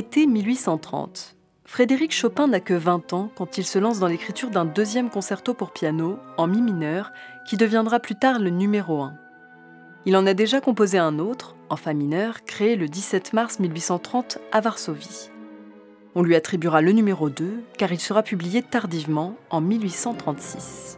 Été 1830. Frédéric Chopin n'a que 20 ans quand il se lance dans l'écriture d'un deuxième concerto pour piano, en mi mineur, qui deviendra plus tard le numéro 1. Il en a déjà composé un autre, en fa mineur, créé le 17 mars 1830 à Varsovie. On lui attribuera le numéro 2 car il sera publié tardivement en 1836.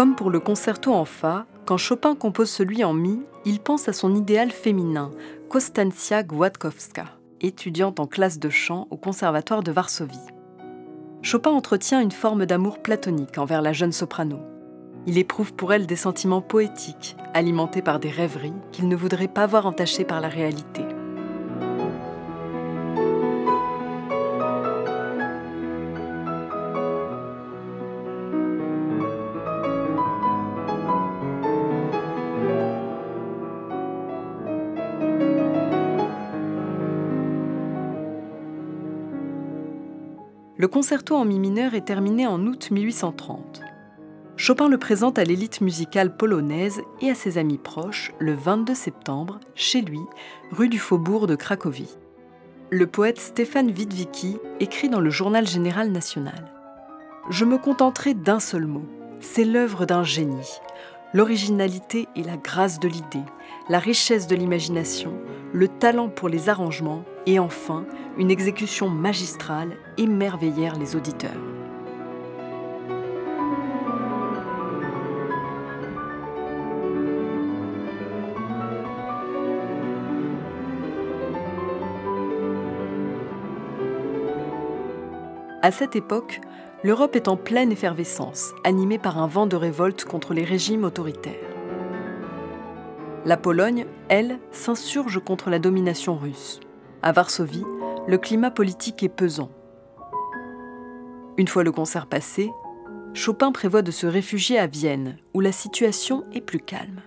Comme pour le concerto en Fa, quand Chopin compose celui en Mi, il pense à son idéal féminin, Konstancja Gładkowska, étudiante en classe de chant au Conservatoire de Varsovie. Chopin entretient une forme d'amour platonique envers la jeune soprano. Il éprouve pour elle des sentiments poétiques, alimentés par des rêveries qu'il ne voudrait pas voir entachées par la réalité. Le concerto en mi mineur est terminé en août 1830. Chopin le présente à l'élite musicale polonaise et à ses amis proches le 22 septembre, chez lui, rue du Faubourg de Cracovie. Le poète Stéphane Witwicki écrit dans le Journal général national Je me contenterai d'un seul mot. C'est l'œuvre d'un génie. L'originalité et la grâce de l'idée, la richesse de l'imagination, le talent pour les arrangements et enfin une exécution magistrale émerveillèrent les auditeurs. À cette époque, l'Europe est en pleine effervescence, animée par un vent de révolte contre les régimes autoritaires. La Pologne, elle, s'insurge contre la domination russe. À Varsovie, le climat politique est pesant. Une fois le concert passé, Chopin prévoit de se réfugier à Vienne, où la situation est plus calme.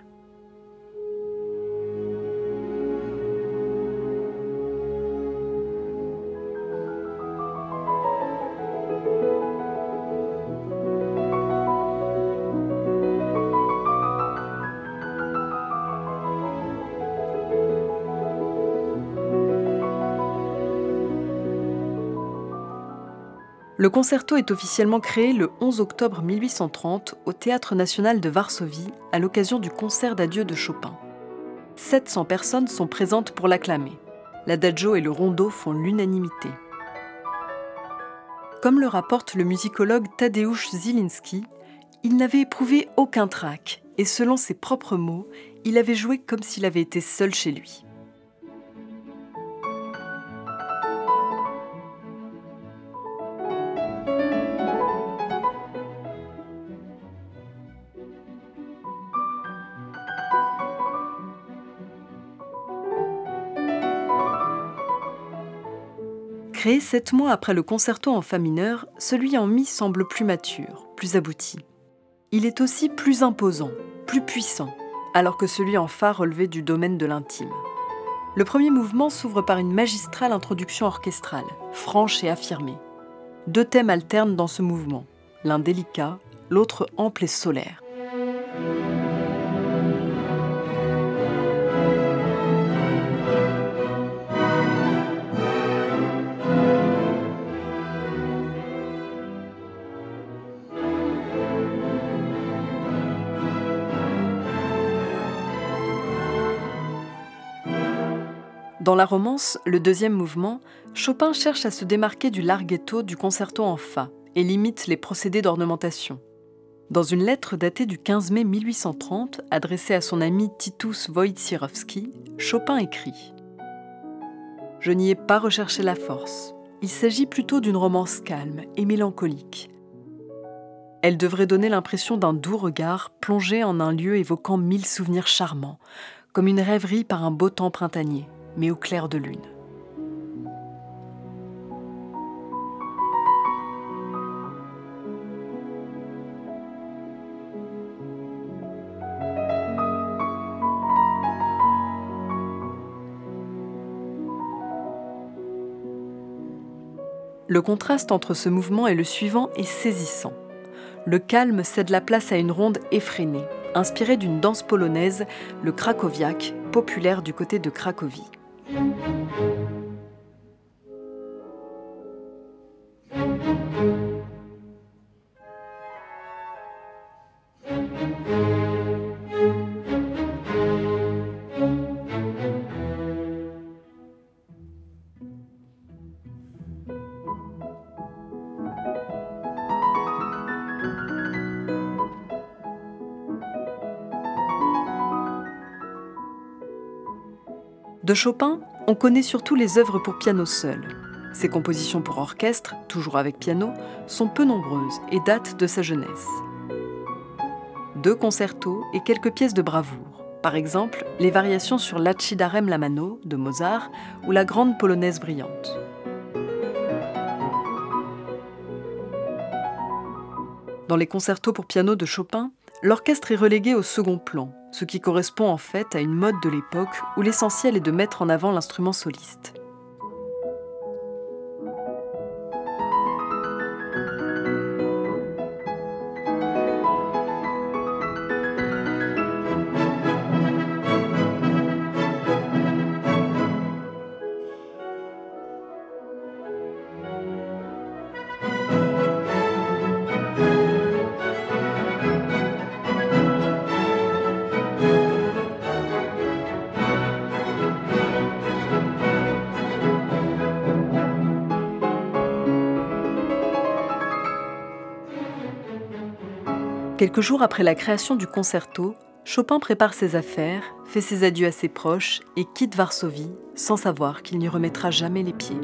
Le concerto est officiellement créé le 11 octobre 1830 au Théâtre national de Varsovie à l'occasion du concert d'adieu de Chopin. 700 personnes sont présentes pour l'acclamer. L'adagio et le rondo font l'unanimité. Comme le rapporte le musicologue Tadeusz Zielinski, il n'avait éprouvé aucun trac et selon ses propres mots, il avait joué comme s'il avait été seul chez lui. Créé sept mois après le concerto en fa mineur, celui en mi semble plus mature, plus abouti. Il est aussi plus imposant, plus puissant, alors que celui en fa relevait du domaine de l'intime. Le premier mouvement s'ouvre par une magistrale introduction orchestrale, franche et affirmée. Deux thèmes alternent dans ce mouvement, l'un délicat, l'autre ample et solaire. Dans la romance, le deuxième mouvement, Chopin cherche à se démarquer du larghetto du concerto en fa et limite les procédés d'ornementation. Dans une lettre datée du 15 mai 1830, adressée à son ami Titus Wojciechowski, Chopin écrit Je n'y ai pas recherché la force. Il s'agit plutôt d'une romance calme et mélancolique. Elle devrait donner l'impression d'un doux regard plongé en un lieu évoquant mille souvenirs charmants, comme une rêverie par un beau temps printanier, mais au clair de lune. Le contraste entre ce mouvement et le suivant est saisissant. Le calme cède la place à une ronde effrénée, inspirée d'une danse polonaise, le krakowiak, populaire du côté de Cracovie. Música De Chopin, on connaît surtout les œuvres pour piano seul. Ses compositions pour orchestre, toujours avec piano, sont peu nombreuses et datent de sa jeunesse. Deux concertos et quelques pièces de bravoure, par exemple les variations sur l'Accidarem la mano de Mozart ou la Grande polonaise brillante. Dans les concertos pour piano de Chopin, l'orchestre est relégué au second plan, ce qui correspond en fait à une mode de l'époque où l'essentiel est de mettre en avant l'instrument soliste. Quelques jours après la création du concerto, Chopin prépare ses affaires, fait ses adieux à ses proches et quitte Varsovie sans savoir qu'il n'y remettra jamais les pieds.